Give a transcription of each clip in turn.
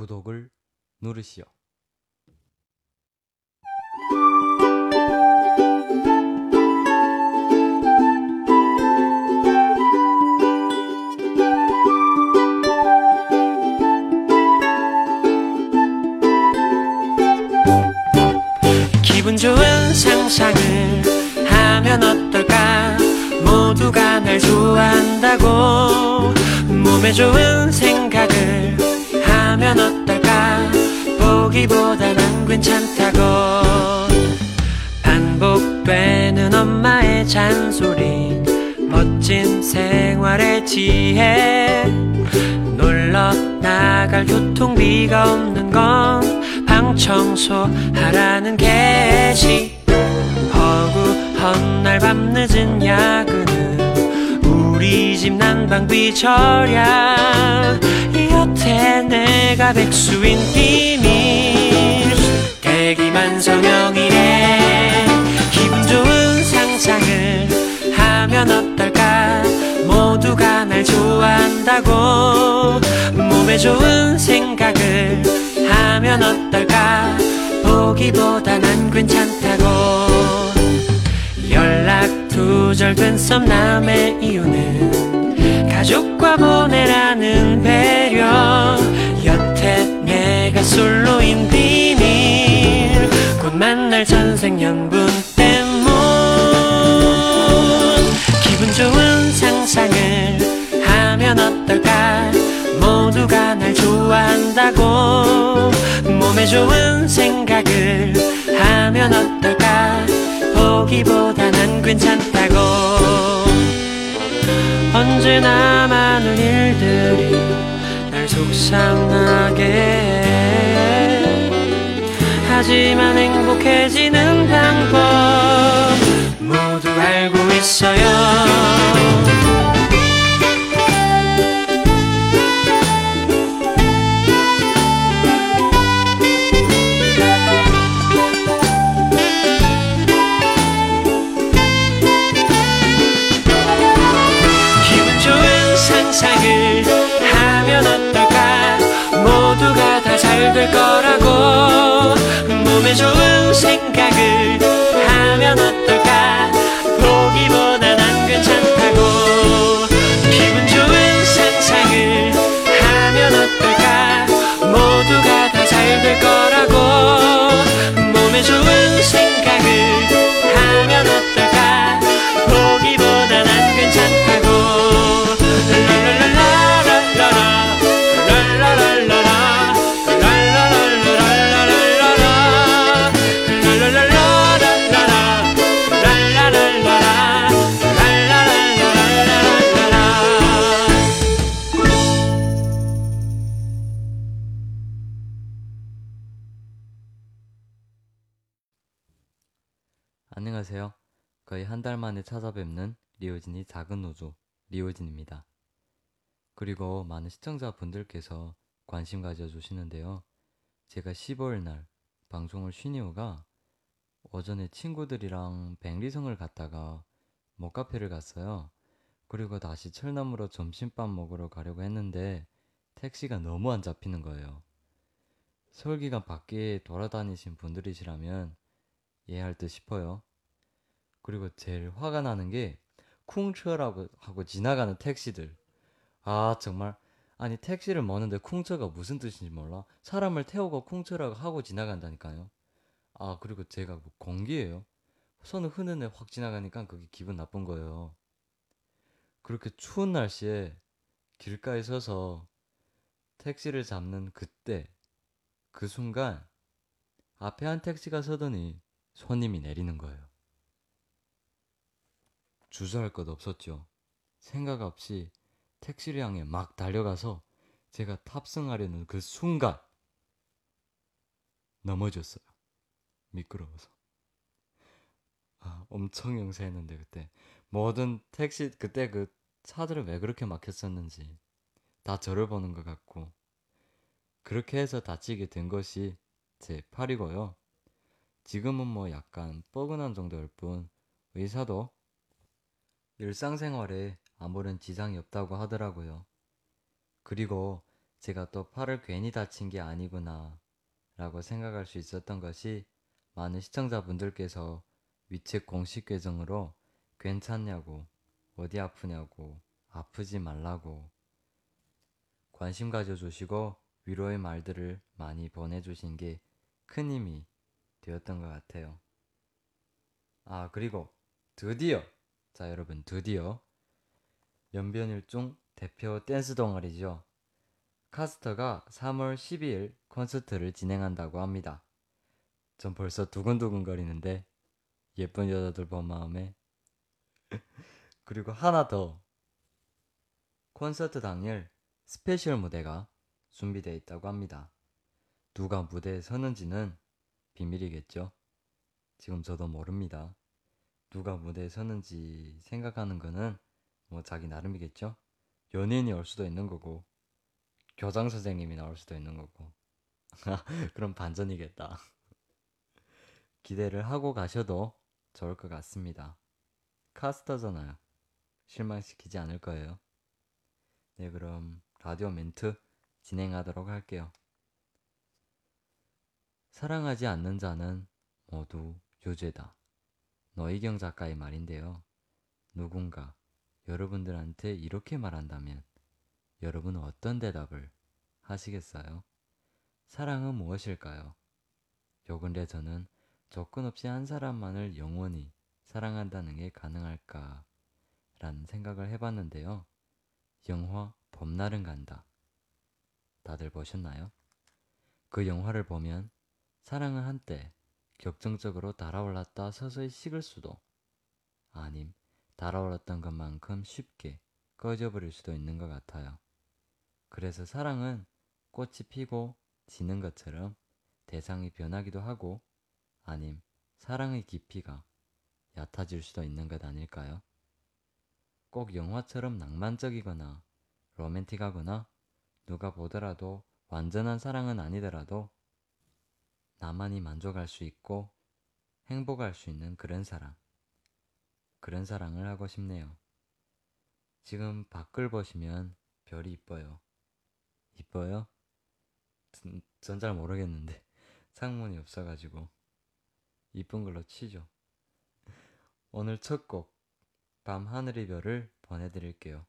구독을 누르시오. 기분 좋은 상상을 하면 어떨까 모두가 날 좋아한다고 몸에 좋은 생각을 하면 어떨까 보기보다 난 괜찮다고. 반복되는 엄마의 잔소리 멋진 생활의 지혜. 놀러 나갈 교통비가 없는 건 방 청소 하라는 게지. 허구한 날 밤늦은 야근은 우리 집 난방비 절약 여태 내가 백수인 비밀. 대기만 성형이래. 기분 좋은 상상을 하면 어떨까? 모두가 날 좋아한다고. 몸에 좋은 생각을 하면 어떨까? 보기보다 난 괜찮다고. 연락 두절된 썸남의 이유는 가족과 보내라는 배려. 여태 내가 솔로인 비밀. 곧 만날 전생연분 때문. 기분 좋은 상상을 하면 어떨까? 모두가 날 좋아한다고. 몸에 좋은 생각을 하면 어떨까? 보기보다 난 괜찮다 하지만 행복해지는 방법 모두 알고 있어요. 상상을 하면 어떨까? 모두가 다 잘 될 거라고 몸에 좋은 생각을 하면 어떨까? 보기보다 난 괜찮다 달 만에 찾아뵙는 리오진이 작은 노조 리오진입니다. 그리고 많은 시청자분들께서 관심 가져주시는데요. 제가 15일 날 방송을 쉰 이유가 오전에 친구들이랑 백리성을 갔다가 목카페를 갔어요. 그리고 다시 철남으로 점심밥 먹으러 가려고 했는데 택시가 너무 안 잡히는 거예요. 서울 기간 밖에 돌아다니신 분들이시라면 이해할 듯 싶어요. 그리고 제일 화가 나는 게 쿵처라고 하고 지나가는 택시들. 아 정말 아니 택시를 머는데 쿵처가 무슨 뜻인지 몰라. 사람을 태우고 쿵처라고 하고 지나간다니까요. 아 그리고 제가 뭐 공기예요. 손을 흐는 애 확 지나가니까 그게 기분 나쁜 거예요. 그렇게 추운 날씨에 길가에 서서 택시를 잡는 그때 그 순간 앞에 한 택시가 서더니 손님이 내리는 거예요. 주저할 것 없었죠. 생각 없이 택시를 향해 막 달려가서 제가 탑승하려는 그 순간 넘어졌어요. 미끄러워서. 아, 엄청 용서했는데 그때 모든 택시 그때 그 차들은 왜 그렇게 막혔었는지 다 저를 보는 것 같고 그렇게 해서 다치게 된 것이 제 팔이고요. 지금은 뭐 약간 뻐근한 정도일 뿐 의사도 일상생활에 아무런 지장이 없다고 하더라고요. 그리고 제가 또 팔을 괜히 다친 게 아니구나 라고 생각할 수 있었던 것이 많은 시청자분들께서 위챗 공식 계정으로 괜찮냐고, 어디 아프냐고, 아프지 말라고 관심 가져주시고 위로의 말들을 많이 보내주신 게 큰 힘이 되었던 것 같아요. 아, 그리고 드디어, 자, 여러분, 드디어 연변일중 대표 댄스 동아리죠. 카스터가 3월 12일 콘서트를 진행한다고 합니다. 전 벌써 두근두근 거리는데 예쁜 여자들 본 마음에 그리고 하나 더 콘서트 당일 special 무대가 준비되어 있다고 합니다. 누가 무대에 서는지는 비밀이겠죠. 지금 저도 모릅니다. 누가 무대에 서는지 생각하는 거는 뭐 자기 나름이겠죠. 연예인이 올 수도 있는 거고 교장 선생님이 나올 수도 있는 거고 그럼 반전이겠다. 기대를 하고 가셔도 좋을 것 같습니다. 카스터잖아요. 실망시키지 않을 거예요. 네, 그럼 라디오 멘트 진행하도록 할게요. 사랑하지 않는 자는 모두 유죄다. 너희경 작가의 말인데요. 누군가 여러분들한테 이렇게 말한다면 여러분은 어떤 대답을 하시겠어요? 사랑은 무엇일까요? 요 근래 저는 조건 없이 한 사람만을 영원히 사랑한다는 게 가능할까? 라는 생각을 해봤는데요. 영화 봄날은 간다. 다들 보셨나요? 그 영화를 보면 사랑은 한때 격정적으로 달아올랐다 서서히 식을 수도 아님 달아올랐던 것만큼 쉽게 꺼져버릴 수도 있는 것 같아요. 그래서 사랑은 꽃이 피고 지는 것처럼 대상이 변하기도 하고 아님 사랑의 깊이가 얕아질 수도 있는 것 아닐까요? 꼭 영화처럼 낭만적이거나 로맨틱하거나 누가 보더라도 완전한 사랑은 아니더라도 나만이 만족할 수 있고 행복할 수 있는 그런 사랑. 그런 사랑을 하고 싶네요. 지금 밖을 보시면 별이 이뻐요. 이뻐요? 전 잘 모르겠는데 창문이 없어가지고 이쁜 걸로 치죠. 오늘 첫 곡 밤하늘의 별을 보내드릴게요.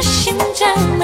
나의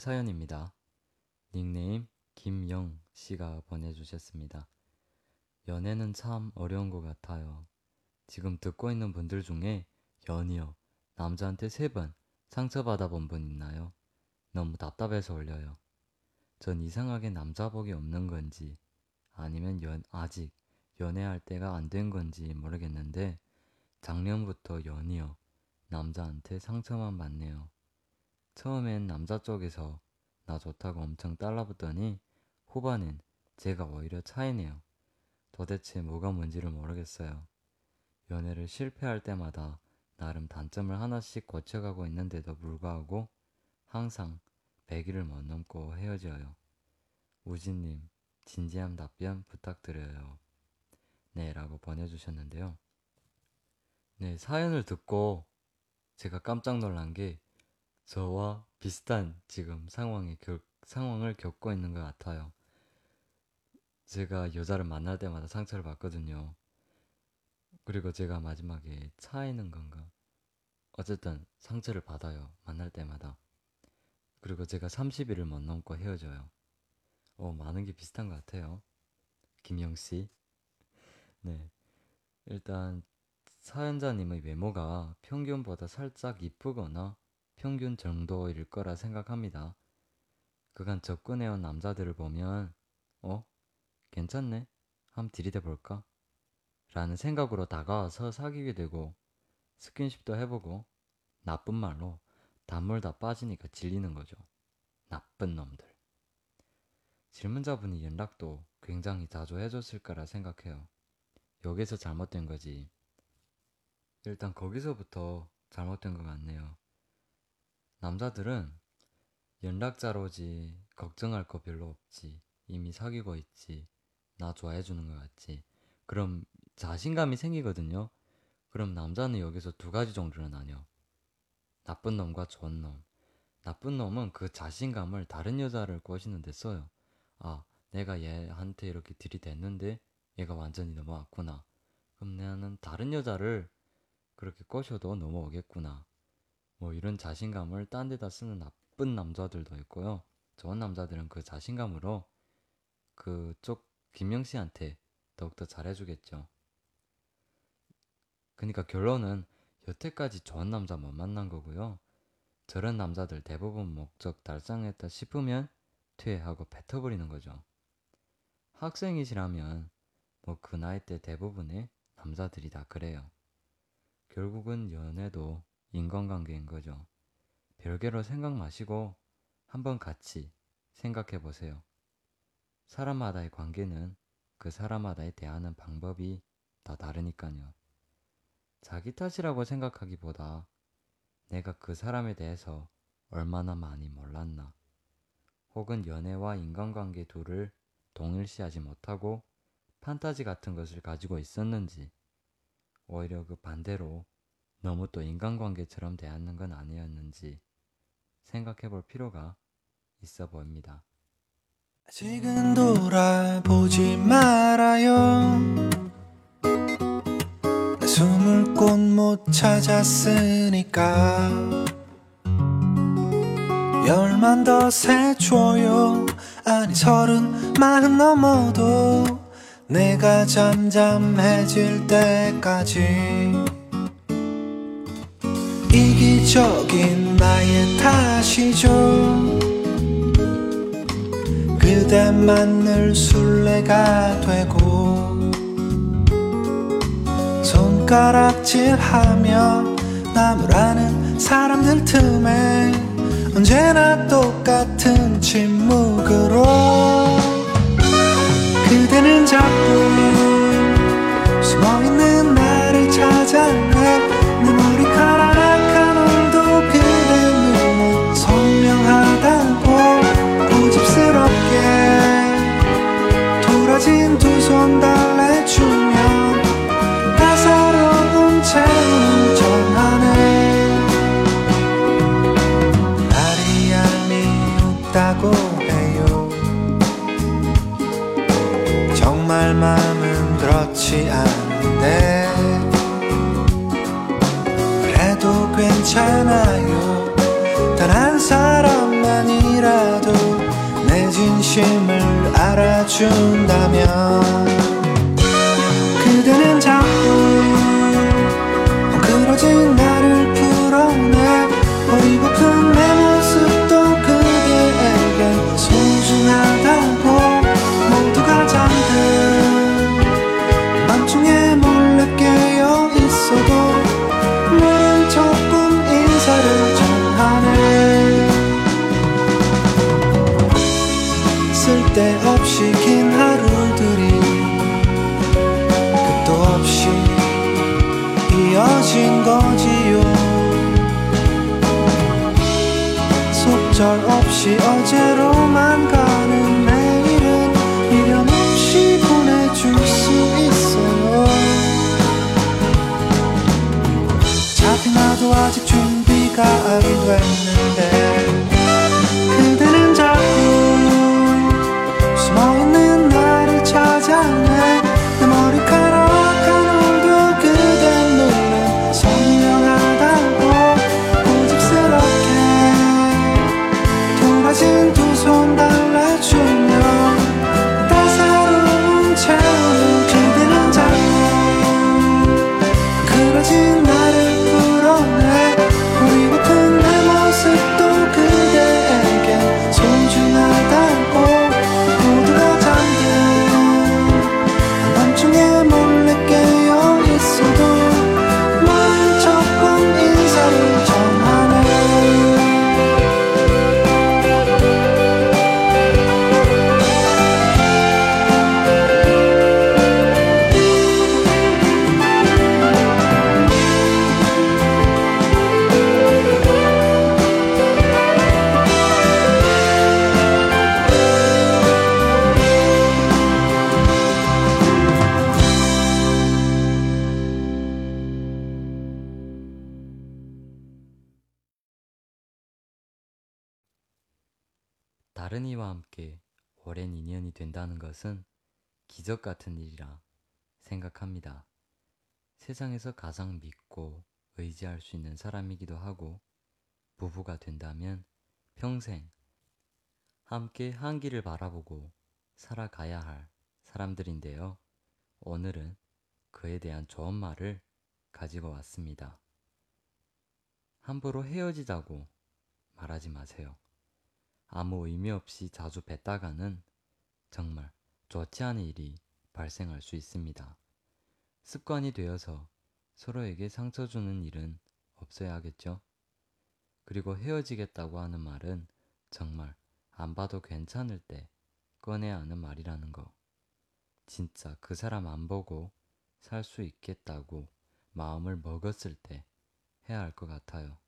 사연입니다. 닉네임 김영 씨가 보내주셨습니다. 연애는 참 어려운 것 같아요. 지금 듣고 있는 분들 중에 연이요, 남자한테 세 번 상처받아 본 분 있나요? 너무 답답해서 올려요. 전 이상하게 남자복이 없는 건지 아니면 연, 아직 연애할 때가 안 된 건지 모르겠는데 작년부터 연이요, 남자한테 상처만 받네요. 처음엔 남자 쪽에서 나 좋다고 엄청 달라붙더니 후반엔 제가 오히려 차이네요. 도대체 뭐가 뭔지를 모르겠어요. 연애를 실패할 때마다 나름 단점을 하나씩 고쳐가고 있는데도 불구하고 항상 100일을 못 넘고 헤어져요. 우진님, 진지한 답변 부탁드려요. 네, 라고 보내주셨는데요. 네, 사연을 듣고 제가 깜짝 놀란 게 저와 비슷한 지금 상황에 겪, 상황을 겪고 있는 것 같아요. 제가 여자를 만날 때마다 상처를 받거든요. 그리고 제가 마지막에 차이는 건가? 어쨌든 상처를 받아요. 만날 때마다. 그리고 제가 30일을 못 넘고 헤어져요. 어, 많은 게 비슷한 것 같아요. 김영 씨. 네. 일단 사연자님의 외모가 평균보다 살짝 이쁘거나 평균 정도일 거라 생각합니다. 그간 접근해온 남자들을 보면, 어? 괜찮네? 한번 들이대 볼까? 라는 생각으로 다가와서 사귀게 되고, 스킨십도 해보고, 나쁜 말로 단물 다 빠지니까 질리는 거죠. 나쁜 놈들. 질문자분이 연락도 굉장히 자주 해줬을 거라 생각해요. 여기서 잘못된 거지. 일단 거기서부터 잘못된 것 같네요. 남자들은 연락자로지 걱정할 거 별로 없지. 이미 사귀고 있지. 나 좋아해 주는 것 같지. 그럼 자신감이 생기거든요. 그럼 남자는 여기서 두 가지 종류로 나뉘어. 나쁜 놈과 좋은 놈. 나쁜 놈은 그 자신감을 다른 여자를 꼬시는 데 써요. 아 내가 얘한테 이렇게 들이댔는데 얘가 완전히 넘어왔구나. 그럼 나는 다른 여자를 그렇게 꼬셔도 넘어오겠구나 뭐 이런 자신감을 딴 데다 쓰는 나쁜 남자들도 있고요. 좋은 남자들은 그 자신감으로 그쪽 김영 씨한테 더욱더 잘해주겠죠. 그러니까 결론은 여태까지 좋은 남자 못 만난 거고요. 저런 남자들 대부분 목적 달성했다 싶으면 퇴하고 뱉어버리는 거죠. 학생이시라면 뭐 그 나이 때 대부분의 남자들이 다 그래요. 결국은 연애도 인간관계인 거죠. 별개로 생각 마시고 한번 같이 생각해 보세요. 사람마다의 관계는 그 사람마다의 대하는 방법이 다 다르니까요. 자기 탓이라고 생각하기보다 내가 그 사람에 대해서 얼마나 많이 몰랐나, 혹은 연애와 인간관계 둘을 동일시하지 못하고 판타지 같은 것을 가지고 있었는지 오히려 그 반대로 너무 또 인간관계처럼 대하는 건 아니었는지 생각해 볼 필요가 있어 보입니다. 아직은 돌아보지 말아요. 내 숨을 곳 못 찾았으니까. 열만 더 세줘요. 아니 서른 마흔 넘어도 내가 잠잠해질 때까지 이기적인 나의 탓이죠. 그대만 늘 술래가 되고 손가락질하며 나무라는 사람들 틈에 언제나 똑같은 침묵으로 그대는 자꾸 숨어있는 나를 찾아 해요. 정말 마음은 그렇지 않은데 그래도 괜찮아요. 단 한 사람만이라도 내 진심을 알아준다면 그대는 자꾸 헝클어진 나를 속절없이 어제로만 가는 내일은 미련 없이 보내줄 수 있어요 잡히 나도 아직 준비가 안 됐는데 그대는 자꾸 숨어있는 나를 찾아 기적 같은 일이라 생각합니다. 세상에서 가장 믿고 의지할 수 있는 사람이기도 하고 부부가 된다면 평생 함께 한 길을 바라보고 살아가야 할 사람들인데요. 오늘은 그에 대한 좋은 말을 가지고 왔습니다. 함부로 헤어지자고 말하지 마세요. 아무 의미 없이 자주 뵀다가는 정말 좋지 않은 일이 발생할 수 있습니다. 습관이 되어서 서로에게 상처 주는 일은 없어야 하겠죠? 그리고 헤어지겠다고 하는 말은 정말 안 봐도 괜찮을 때 꺼내야 하는 말이라는 거. 진짜 그 사람 안 보고 살 수 있겠다고 마음을 먹었을 때 해야 할 것 같아요.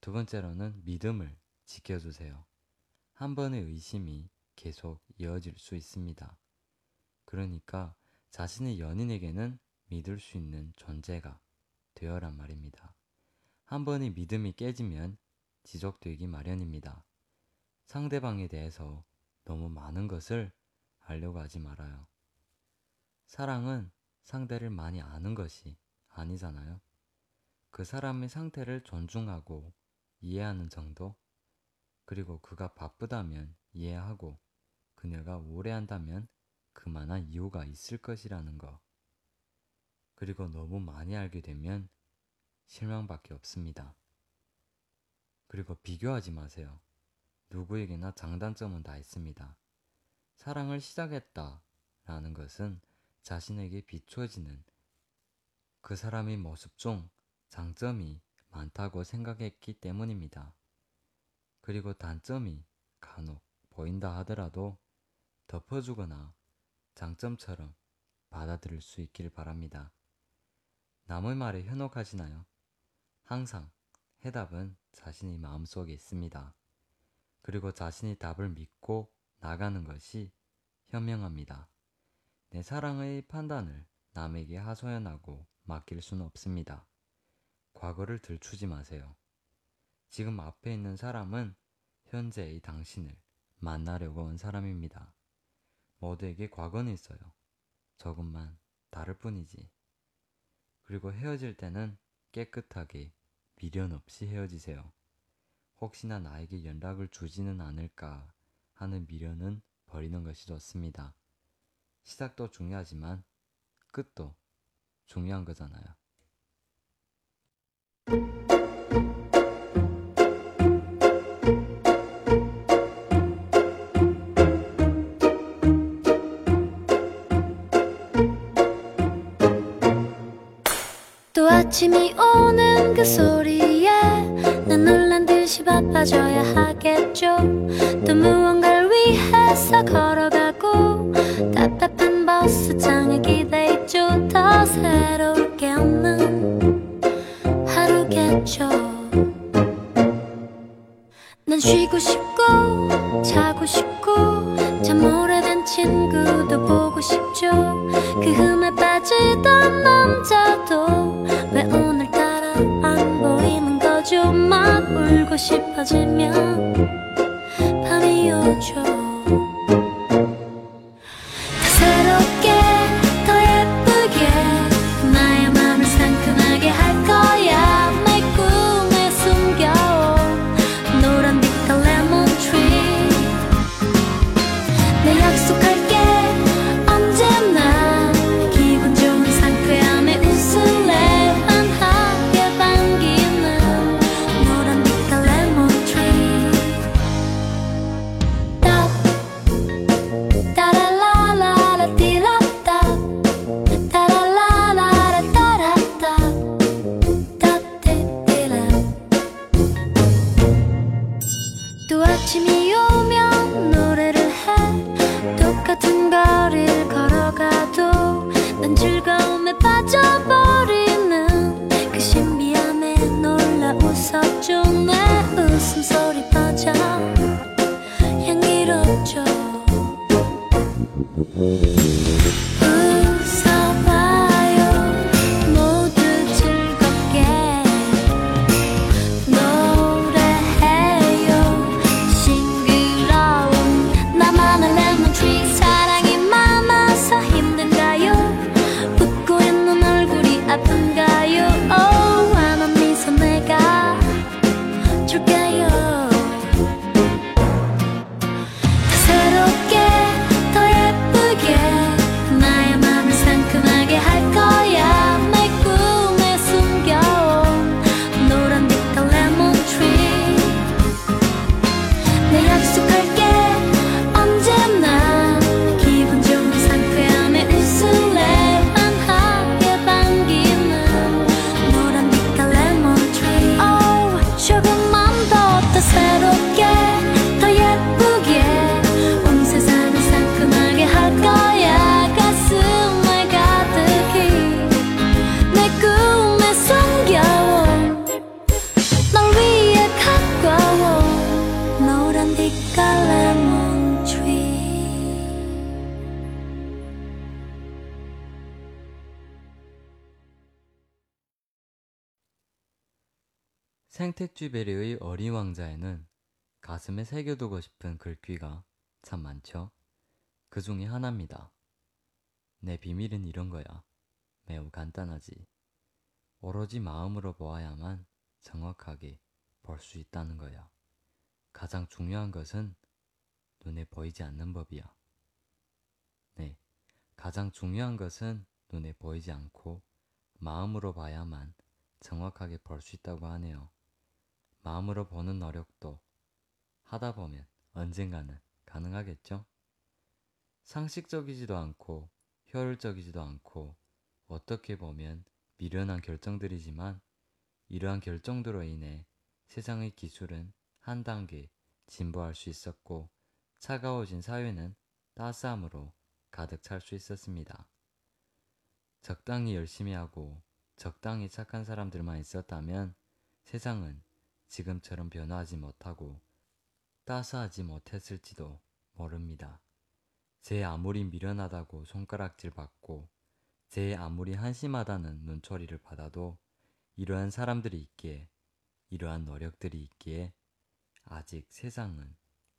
두 번째로는 믿음을 지켜주세요. 한 번의 의심이 계속 이어질 수 있습니다. 그러니까 자신의 연인에게는 믿을 수 있는 존재가 되어란 말입니다. 한 번의 믿음이 깨지면 지속되기 마련입니다. 상대방에 대해서 너무 많은 것을 알려고 하지 말아요. 사랑은 상대를 많이 아는 것이 아니잖아요. 그 사람의 상태를 존중하고 이해하는 정도? 그리고 그가 바쁘다면 이해하고 그녀가 오래 한다면 그만한 이유가 있을 것이라는 거. 그리고 너무 많이 알게 되면 실망밖에 없습니다. 그리고 비교하지 마세요. 누구에게나 장단점은 다 있습니다. 사랑을 시작했다 라는 것은 자신에게 비춰지는 그 사람의 모습 중 장점이 많다고 생각했기 때문입니다. 그리고 단점이 간혹 보인다 하더라도 덮어주거나 장점처럼 받아들일 수 있길 바랍니다. 남의 말에 현혹하시나요? 항상 해답은 자신의 마음속에 있습니다. 그리고 자신이 답을 믿고 나가는 것이 현명합니다. 내 사랑의 판단을 남에게 하소연하고 맡길 수는 없습니다. 과거를 들추지 마세요. 지금 앞에 있는 사람은 현재의 당신을 만나려고 온 사람입니다. 모두에게 과거는 있어요. 조금만 다를 뿐이지. 그리고 헤어질 때는 깨끗하게 미련 없이 헤어지세요. 혹시나 나에게 연락을 주지는 않을까 하는 미련은 버리는 것이 좋습니다. 시작도 중요하지만 끝도 중요한 거잖아요. 아침이 오는 그 소리에 난 놀란 듯이 바빠져야 하겠죠. 또 무언가를 위해서 걸어가 웃어 생텍쥐베리의 어린 왕자에는 가슴에 새겨두고 싶은 글귀가 참 많죠. 그 중에 하나입니다. 내 비밀은 이런 거야. 매우 간단하지. 오로지 마음으로 보아야만 정확하게 볼 수 있다는 거야. 가장 중요한 것은 눈에 보이지 않는 법이야. 네. 가장 중요한 것은 눈에 보이지 않고 마음으로 봐야만 정확하게 볼 수 있다고 하네요. 마음으로 보는 노력도 하다 보면 언젠가는 가능하겠죠? 상식적이지도 않고 효율적이지도 않고 어떻게 보면 미련한 결정들이지만 이러한 결정들로 인해 세상의 기술은 한 단계 진보할 수 있었고 차가워진 사회는 따스함으로 가득 찰 수 있었습니다. 적당히 열심히 하고 적당히 착한 사람들만 있었다면 세상은 지금처럼 변화하지 못하고 따스하지 못했을지도 모릅니다. 제 아무리 미련하다고 손가락질 받고 제 아무리 한심하다는 눈초리를 받아도 이러한 사람들이 있기에 이러한 노력들이 있기에 아직 세상은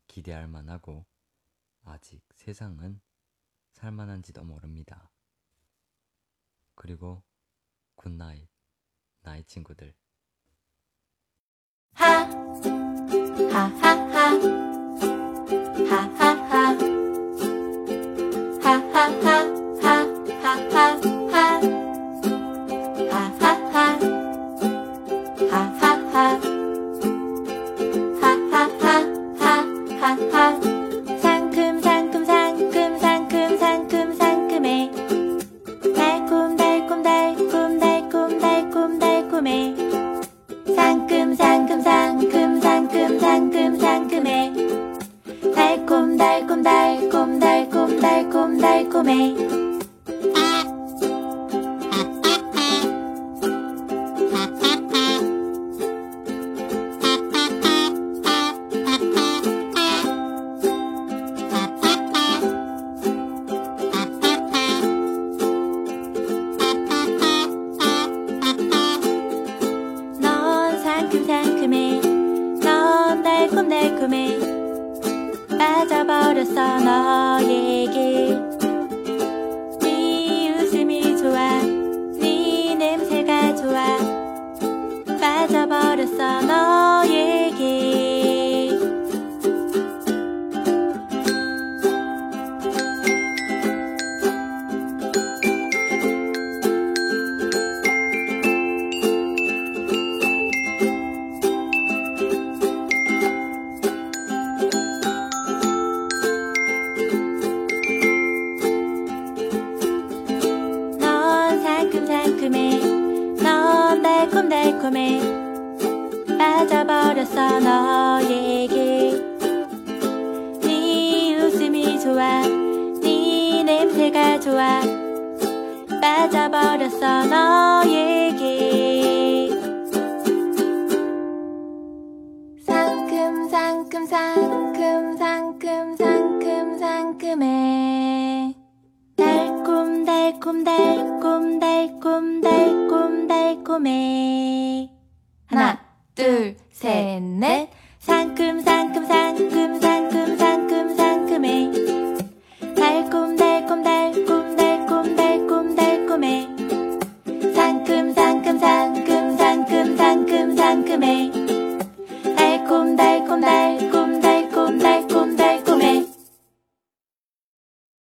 기대할 만하고 아직 세상은 살만한지도 모릅니다. 그리고 굿나잇 나이 친구들 哈哈哈哈。没？ 달콤달콤해 빠져버렸어 너에게. 네 웃음이 좋아 네 냄새가 좋아 빠져버렸어 너에게. 상큼 상큼 상큼 상큼 상큼 상큼해 달콤 달콤 달콤 달콤 달콤해. 하나 둘 셋 넷. 상큼 상큼 상큼 상큼 상큼 상큼해. 달콤 달콤 달콤 달콤 달콤 달콤해. 상큼 상큼 상큼 상큼 상큼 상큼해